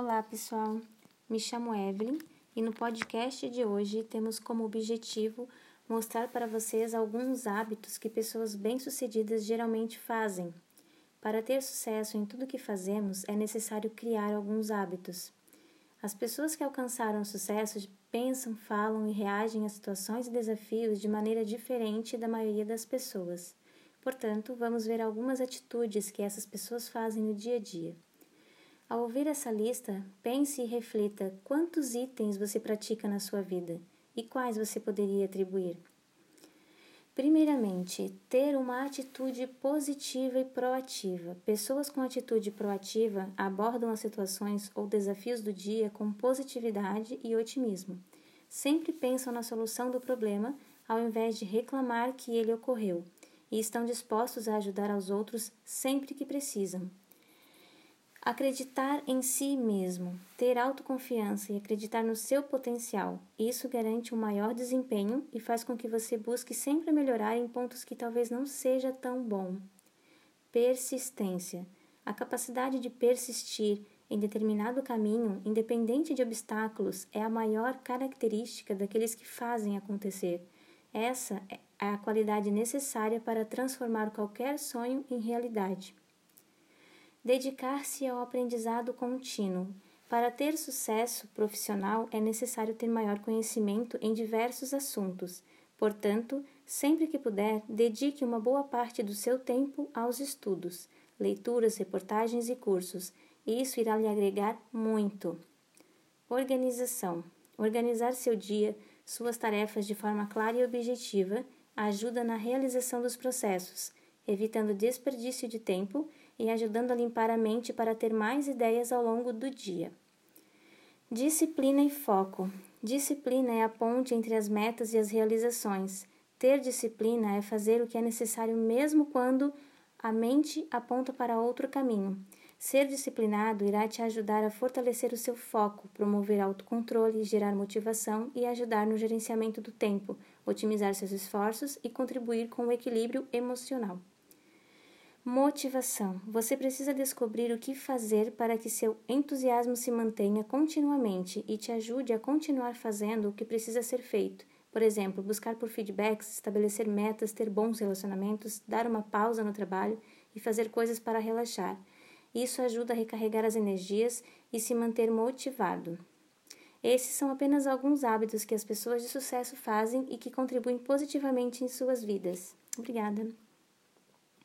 Olá, pessoal. Me chamo Evelyn e no podcast de hoje temos como objetivo mostrar para vocês alguns hábitos que pessoas bem-sucedidas geralmente fazem. Para ter sucesso em tudo que fazemos, é necessário criar alguns hábitos. As pessoas que alcançaram sucesso pensam, falam e reagem a situações e desafios de maneira diferente da maioria das pessoas. Portanto, vamos ver algumas atitudes que essas pessoas fazem no dia a dia. Ao ouvir essa lista, pense e reflita quantos itens você pratica na sua vida e quais você poderia atribuir. Primeiramente, ter uma atitude positiva e proativa. Pessoas com atitude proativa abordam as situações ou desafios do dia com positividade e otimismo. Sempre pensam na solução do problema ao invés de reclamar que ele ocorreu e estão dispostos a ajudar aos outros sempre que precisam. Acreditar em si mesmo, ter autoconfiança e acreditar no seu potencial. Isso garante um maior desempenho e faz com que você busque sempre melhorar em pontos que talvez não seja tão bom. Persistência. A capacidade de persistir em determinado caminho, independente de obstáculos, é a maior característica daqueles que fazem acontecer. Essa é a qualidade necessária para transformar qualquer sonho em realidade. Dedicar-se ao aprendizado contínuo. Para ter sucesso profissional é necessário ter maior conhecimento em diversos assuntos. Portanto, sempre que puder, dedique uma boa parte do seu tempo aos estudos, leituras, reportagens e cursos. Isso irá lhe agregar muito. Organização. Organizar seu dia, suas tarefas de forma clara e objetiva ajuda na realização dos processos, evitando desperdício de tempo e ajudando a limpar a mente para ter mais ideias ao longo do dia. Disciplina e foco. Disciplina é a ponte entre as metas e as realizações. Ter disciplina é fazer o que é necessário mesmo quando a mente aponta para outro caminho. Ser disciplinado irá te ajudar a fortalecer o seu foco, promover autocontrole, gerar motivação e ajudar no gerenciamento do tempo, otimizar seus esforços e contribuir com o equilíbrio emocional. Motivação. Você precisa descobrir o que fazer para que seu entusiasmo se mantenha continuamente e te ajude a continuar fazendo o que precisa ser feito. Por exemplo, buscar por feedbacks, estabelecer metas, ter bons relacionamentos, dar uma pausa no trabalho e fazer coisas para relaxar. Isso ajuda a recarregar as energias e se manter motivado. Esses são apenas alguns hábitos que as pessoas de sucesso fazem e que contribuem positivamente em suas vidas. Obrigada.